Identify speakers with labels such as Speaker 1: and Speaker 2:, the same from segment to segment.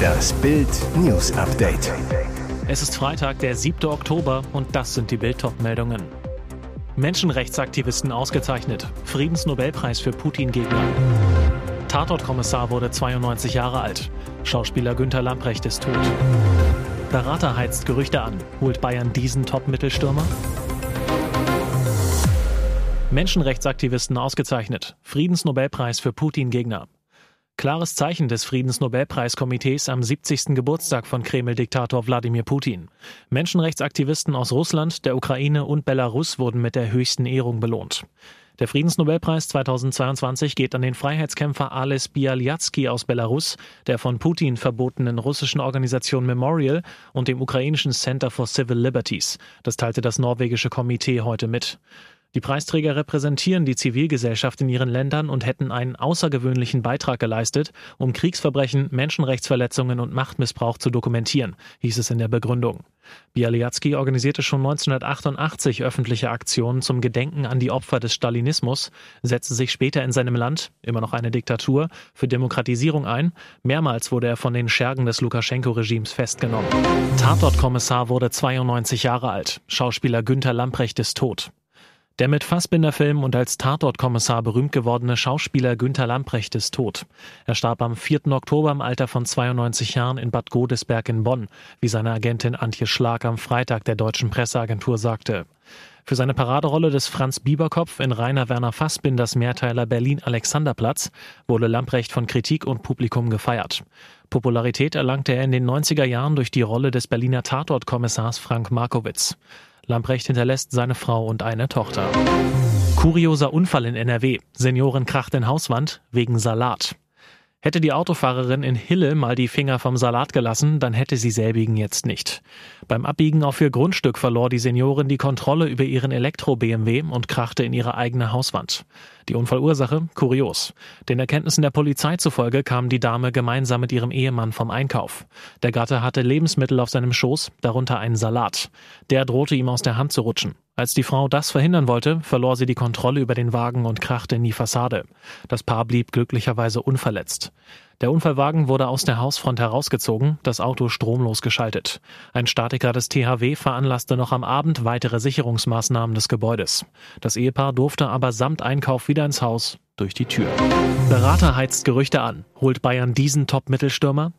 Speaker 1: Das Bild News Update.
Speaker 2: Es ist Freitag, der 7. Oktober und das sind die Bild meldungen Menschenrechtsaktivisten ausgezeichnet. Friedensnobelpreis für Putin-Gegner. Tatortkommissar wurde 92 Jahre alt. Schauspieler Günter Lamprecht ist tot. Berater heizt Gerüchte an. Holt Bayern diesen Top-Mittelstürmer? Menschenrechtsaktivisten ausgezeichnet. Friedensnobelpreis für Putin-Gegner. Klares Zeichen des Friedensnobelpreiskomitees am 70. Geburtstag von Kreml-Diktator Wladimir Putin. Menschenrechtsaktivisten aus Russland, der Ukraine und Belarus wurden mit der höchsten Ehrung belohnt. Der Friedensnobelpreis 2022 geht an den Freiheitskämpfer Ales Bialyatsky aus Belarus, der von Putin verbotenen russischen Organisation Memorial und dem ukrainischen Center for Civil Liberties. Das teilte das norwegische Komitee heute mit. Die Preisträger repräsentieren die Zivilgesellschaft in ihren Ländern und hätten einen außergewöhnlichen Beitrag geleistet, um Kriegsverbrechen, Menschenrechtsverletzungen und Machtmissbrauch zu dokumentieren, hieß es in der Begründung. Bialyatsky organisierte schon 1988 öffentliche Aktionen zum Gedenken an die Opfer des Stalinismus, setzte sich später in seinem Land, immer noch eine Diktatur, für Demokratisierung ein. Mehrmals wurde er von den Schergen des Lukaschenko-Regimes festgenommen. Tatortkommissar wurde 92 Jahre alt. Schauspieler Günther Lamprecht ist tot. Der mit Fassbinder-Film und als Tatortkommissar berühmt gewordene Schauspieler Günther Lamprecht ist tot. Er starb am 4. Oktober im Alter von 92 Jahren in Bad Godesberg in Bonn, wie seine Agentin Antje Schlag am Freitag der deutschen Presseagentur sagte. Für seine Paraderolle des Franz Bieberkopf in Rainer Werner Fassbinders Mehrteiler Berlin Alexanderplatz wurde Lamprecht von Kritik und Publikum gefeiert. Popularität erlangte er in den 90er Jahren durch die Rolle des Berliner Tatortkommissars Frank Markowitz. Lamprecht hinterlässt seine Frau und eine Tochter. Kurioser Unfall in NRW. Senioren kracht in Hauswand wegen Salat. Hätte die Autofahrerin in Hille mal die Finger vom Salat gelassen, dann hätte sie selbigen jetzt nicht. Beim Abbiegen auf ihr Grundstück verlor die Seniorin die Kontrolle über ihren Elektro-BMW und krachte in ihre eigene Hauswand. Die Unfallursache? Kurios. Den Erkenntnissen der Polizei zufolge kam die Dame gemeinsam mit ihrem Ehemann vom Einkauf. Der Gatte hatte Lebensmittel auf seinem Schoß, darunter einen Salat. Der drohte ihm aus der Hand zu rutschen. Als die Frau das verhindern wollte, verlor sie die Kontrolle über den Wagen und krachte in die Fassade. Das Paar blieb glücklicherweise unverletzt. Der Unfallwagen wurde aus der Hausfront herausgezogen, das Auto stromlos geschaltet. Ein Statiker des THW veranlasste noch am Abend weitere Sicherungsmaßnahmen des Gebäudes. Das Ehepaar durfte aber samt Einkauf wieder ins Haus durch die Tür. Berater heizt Gerüchte an. Holt Bayern diesen Top-Mittelstürmer?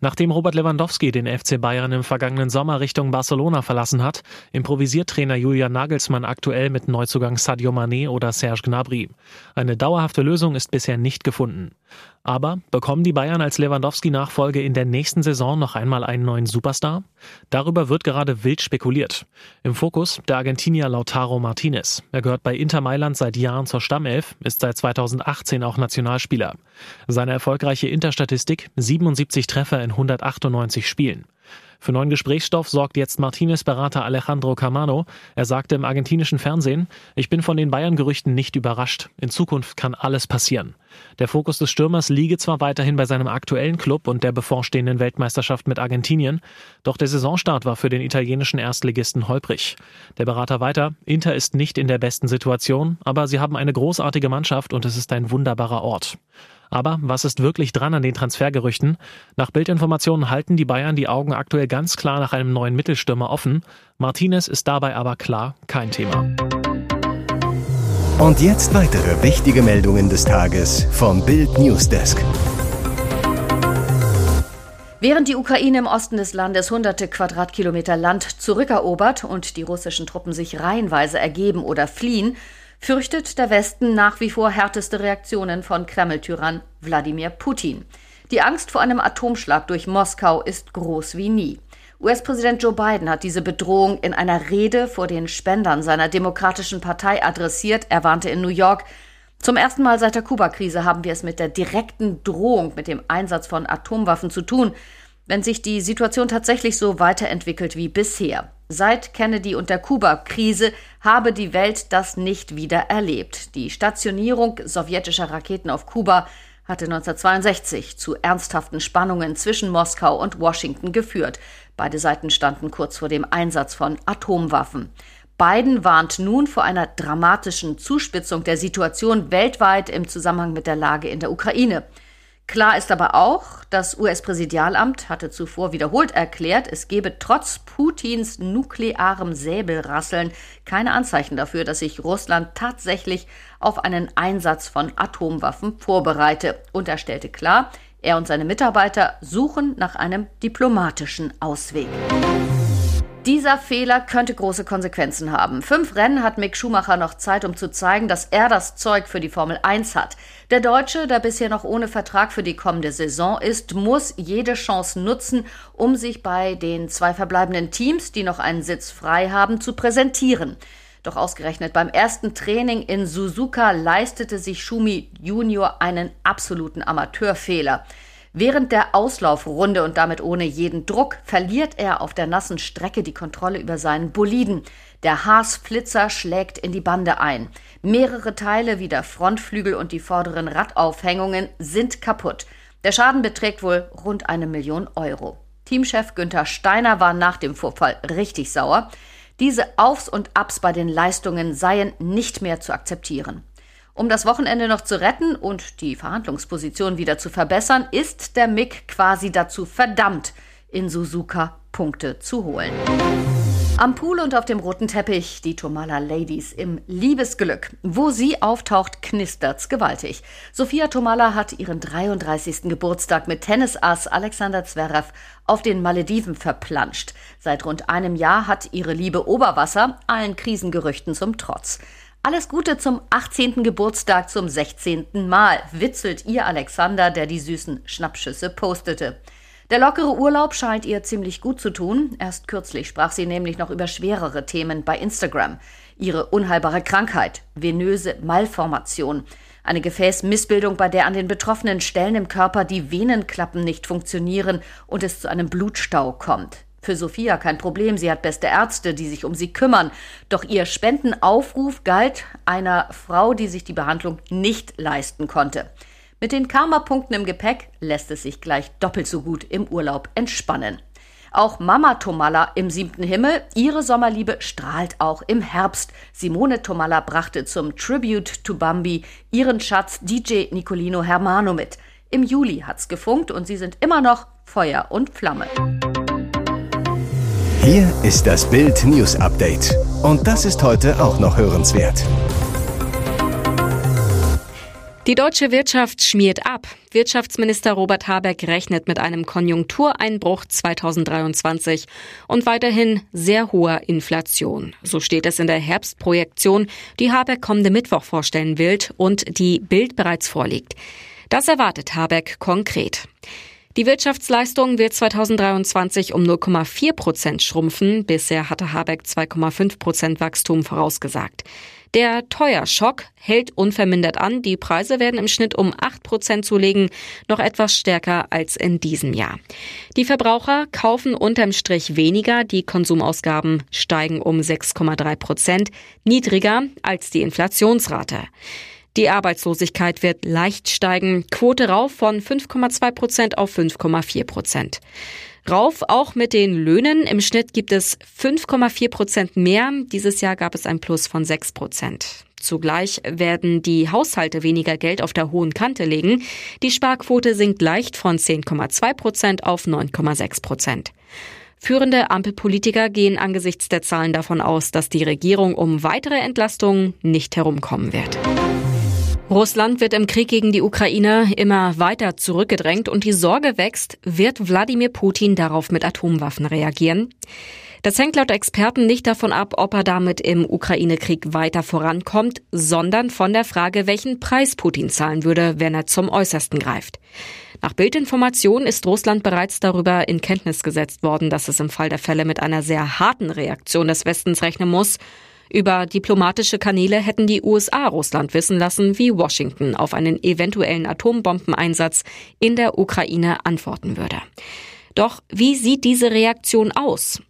Speaker 2: Nachdem Robert Lewandowski den FC Bayern im vergangenen Sommer Richtung Barcelona verlassen hat, improvisiert Trainer Julian Nagelsmann aktuell mit Neuzugang Sadio Mané oder Serge Gnabry. Eine dauerhafte Lösung ist bisher nicht gefunden. Aber bekommen die Bayern als Lewandowski-Nachfolge in der nächsten Saison noch einmal einen neuen Superstar? Darüber wird gerade wild spekuliert. Im Fokus der Argentinier Lautaro Martinez. Er gehört bei Inter Mailand seit Jahren zur Stammelf, ist seit 2018 auch Nationalspieler. Seine erfolgreiche Interstatistik 77 Treffer in 198 Spielen. Für neuen Gesprächsstoff sorgt jetzt Martinez Berater Alejandro Camano. Er sagte im argentinischen Fernsehen, ich bin von den Bayern-Gerüchten nicht überrascht. In Zukunft kann alles passieren. Der Fokus des Stürmers liege zwar weiterhin bei seinem aktuellen Club und der bevorstehenden Weltmeisterschaft mit Argentinien, doch der Saisonstart war für den italienischen Erstligisten holprig. Der Berater weiter, Inter ist nicht in der besten Situation, aber sie haben eine großartige Mannschaft und es ist ein wunderbarer Ort. Aber was ist wirklich dran an den Transfergerüchten? Nach Bildinformationen halten die Bayern die Augen aktuell ganz klar nach einem neuen Mittelstürmer offen. Martinez ist dabei aber klar kein Thema.
Speaker 1: Und jetzt weitere wichtige Meldungen des Tages vom Bild Newsdesk.
Speaker 3: Während die Ukraine im Osten des Landes hunderte Quadratkilometer Land zurückerobert und die russischen Truppen sich reihenweise ergeben oder fliehen, fürchtet der Westen nach wie vor härteste Reaktionen von Kreml-Tyrann Wladimir Putin. Die Angst vor einem Atomschlag durch Moskau ist groß wie nie. US-Präsident Joe Biden hat diese Bedrohung in einer Rede vor den Spendern seiner Demokratischen Partei adressiert. Er warnte in New York, zum ersten Mal seit der Kuba-Krise haben wir es mit der direkten Drohung mit dem Einsatz von Atomwaffen zu tun, wenn sich die Situation tatsächlich so weiterentwickelt wie bisher. Seit Kennedy und der Kuba-Krise habe die Welt das nicht wieder erlebt. Die Stationierung sowjetischer Raketen auf Kuba hatte 1962 zu ernsthaften Spannungen zwischen Moskau und Washington geführt. Beide Seiten standen kurz vor dem Einsatz von Atomwaffen. Biden warnt nun vor einer dramatischen Zuspitzung der Situation weltweit im Zusammenhang mit der Lage in der Ukraine. Klar ist aber auch, das US-Präsidialamt hatte zuvor wiederholt erklärt, es gebe trotz Putins nuklearem Säbelrasseln keine Anzeichen dafür, dass sich Russland tatsächlich auf einen Einsatz von Atomwaffen vorbereite und er stellte klar, er und seine Mitarbeiter suchen nach einem diplomatischen Ausweg. Dieser Fehler könnte große Konsequenzen haben. Fünf Rennen hat Mick Schumacher noch Zeit, um zu zeigen, dass er das Zeug für die Formel 1 hat. Der Deutsche, der bisher noch ohne Vertrag für die kommende Saison ist, muss jede Chance nutzen, um sich bei den zwei verbleibenden Teams, die noch einen Sitz frei haben, zu präsentieren. Doch ausgerechnet beim ersten Training in Suzuka leistete sich Schumi Junior einen absoluten Amateurfehler. Während der Auslaufrunde und damit ohne jeden Druck verliert er auf der nassen Strecke die Kontrolle über seinen Boliden. Der Haas-Flitzer schlägt in die Bande ein. Mehrere Teile wie der Frontflügel und die vorderen Radaufhängungen sind kaputt. Der Schaden beträgt wohl rund eine Million Euro. Teamchef Günther Steiner war nach dem Vorfall richtig sauer. Diese Aufs und Abs bei den Leistungen seien nicht mehr zu akzeptieren. Um das Wochenende noch zu retten und die Verhandlungsposition wieder zu verbessern, ist der MIG quasi dazu verdammt, in Suzuka Punkte zu holen. Am Pool und auf dem roten Teppich die Tomala Ladies im Liebesglück. Wo sie auftaucht, knistert's gewaltig. Sophia Tomala hat ihren 33. Geburtstag mit Tennisass Alexander Zverev auf den Malediven verplanscht. Seit rund einem Jahr hat ihre Liebe Oberwasser, allen Krisengerüchten zum Trotz. Alles Gute zum 18. Geburtstag zum 16. Mal, witzelt ihr Alexander, der die süßen Schnappschüsse postete. Der lockere Urlaub scheint ihr ziemlich gut zu tun. Erst kürzlich sprach sie nämlich noch über schwerere Themen bei Instagram. Ihre unheilbare Krankheit, venöse Malformation, eine Gefäßmissbildung, bei der an den betroffenen Stellen im Körper die Venenklappen nicht funktionieren und es zu einem Blutstau kommt. Für Sophia kein Problem, sie hat beste Ärzte, die sich um sie kümmern. Doch ihr Spendenaufruf galt einer Frau, die sich die Behandlung nicht leisten konnte. Mit den Karma-Punkten im Gepäck lässt es sich gleich doppelt so gut im Urlaub entspannen. Auch Mama Tomalla im siebten Himmel, ihre Sommerliebe strahlt auch im Herbst. Simone Tomalla brachte zum Tribute to Bambi ihren Schatz DJ Nicolino Hermano mit. Im Juli hat's gefunkt und sie sind immer noch Feuer und Flamme.
Speaker 1: Hier ist das Bild News Update. Und das ist heute auch noch hörenswert.
Speaker 4: Die deutsche Wirtschaft schmiert ab. Wirtschaftsminister Robert Habeck rechnet mit einem Konjunktureinbruch 2023 und weiterhin sehr hoher Inflation. So steht es in der Herbstprojektion, die Habeck kommende Mittwoch vorstellen will und die Bild bereits vorliegt. Das erwartet Habeck konkret. Die Wirtschaftsleistung wird 2023 um 0,4 Prozent schrumpfen. Bisher hatte Habeck 2,5 Prozent Wachstum vorausgesagt. Der Teuerschock hält unvermindert an. Die Preise werden im Schnitt um 8 Prozent zulegen, noch etwas stärker als in diesem Jahr. Die Verbraucher kaufen unterm Strich weniger. Die Konsumausgaben steigen um 6,3 Prozent, niedriger als die Inflationsrate. Die Arbeitslosigkeit wird leicht steigen. Quote rauf von 5,2 Prozent auf 5,4 Prozent. Rauf auch mit den Löhnen. Im Schnitt gibt es 5,4 Prozent mehr. Dieses Jahr gab es ein Plus von 6 Prozent. Zugleich werden die Haushalte weniger Geld auf der hohen Kante legen. Die Sparquote sinkt leicht von 10,2 Prozent auf 9,6 Prozent. Führende Ampelpolitiker gehen angesichts der Zahlen davon aus, dass die Regierung um weitere Entlastungen nicht herumkommen wird. Russland wird im Krieg gegen die Ukraine immer weiter zurückgedrängt und die Sorge wächst, wird Wladimir Putin darauf mit Atomwaffen reagieren? Das hängt laut Experten nicht davon ab, ob er damit im Ukraine-Krieg weiter vorankommt, sondern von der Frage, welchen Preis Putin zahlen würde, wenn er zum Äußersten greift. Nach Bildinformation ist Russland bereits darüber in Kenntnis gesetzt worden, dass es im Fall der Fälle mit einer sehr harten Reaktion des Westens rechnen muss über diplomatische Kanäle hätten die USA Russland wissen lassen, wie Washington auf einen eventuellen Atombombeneinsatz in der Ukraine antworten würde. Doch wie sieht diese Reaktion aus?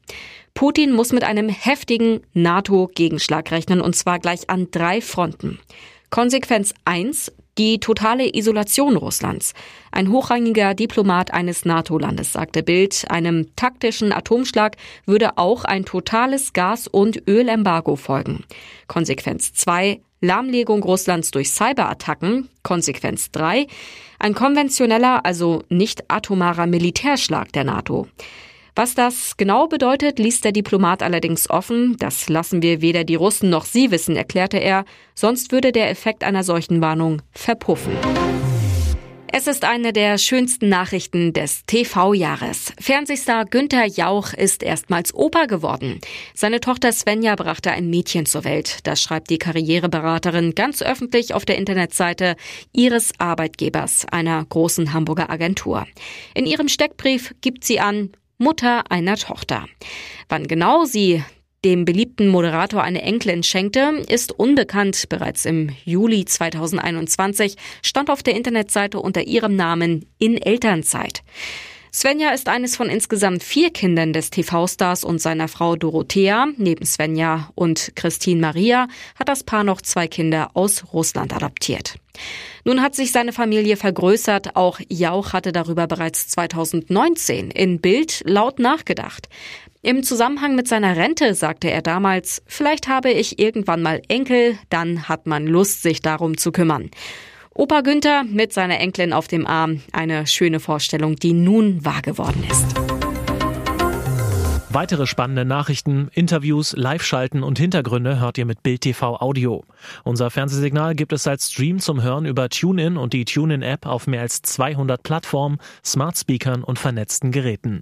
Speaker 4: Putin muss mit einem heftigen NATO-Gegenschlag rechnen, und zwar gleich an drei Fronten. Konsequenz 1, die totale Isolation Russlands. Ein hochrangiger Diplomat eines NATO-Landes sagte Bild, einem taktischen Atomschlag würde auch ein totales Gas- und Ölembargo folgen. Konsequenz 2, Lahmlegung Russlands durch Cyberattacken, Konsequenz 3, ein konventioneller, also nicht atomarer Militärschlag der NATO. Was das genau bedeutet, liest der Diplomat allerdings offen. Das lassen wir weder die Russen noch Sie wissen, erklärte er. Sonst würde der Effekt einer solchen Warnung verpuffen. Es ist eine der schönsten Nachrichten des TV-Jahres. Fernsehstar Günther Jauch ist erstmals Opa geworden. Seine Tochter Svenja brachte ein Mädchen zur Welt. Das schreibt die Karriereberaterin ganz öffentlich auf der Internetseite ihres Arbeitgebers, einer großen Hamburger Agentur. In ihrem Steckbrief gibt sie an, Mutter einer Tochter. Wann genau sie dem beliebten Moderator eine Enkelin schenkte, ist unbekannt. Bereits im Juli 2021 stand auf der Internetseite unter ihrem Namen in Elternzeit. Svenja ist eines von insgesamt vier Kindern des TV-Stars und seiner Frau Dorothea. Neben Svenja und Christine Maria hat das Paar noch zwei Kinder aus Russland adoptiert. Nun hat sich seine Familie vergrößert. Auch Jauch hatte darüber bereits 2019 in Bild laut nachgedacht. Im Zusammenhang mit seiner Rente sagte er damals, vielleicht habe ich irgendwann mal Enkel, dann hat man Lust, sich darum zu kümmern. Opa Günther mit seiner Enkelin auf dem Arm, eine schöne Vorstellung, die nun wahr geworden ist.
Speaker 2: Weitere spannende Nachrichten, Interviews, Live-Schalten und Hintergründe hört ihr mit Bild TV Audio. Unser Fernsehsignal gibt es als Stream zum Hören über TuneIn und die TuneIn-App auf mehr als 200 Plattformen, Smart Speakern und vernetzten Geräten.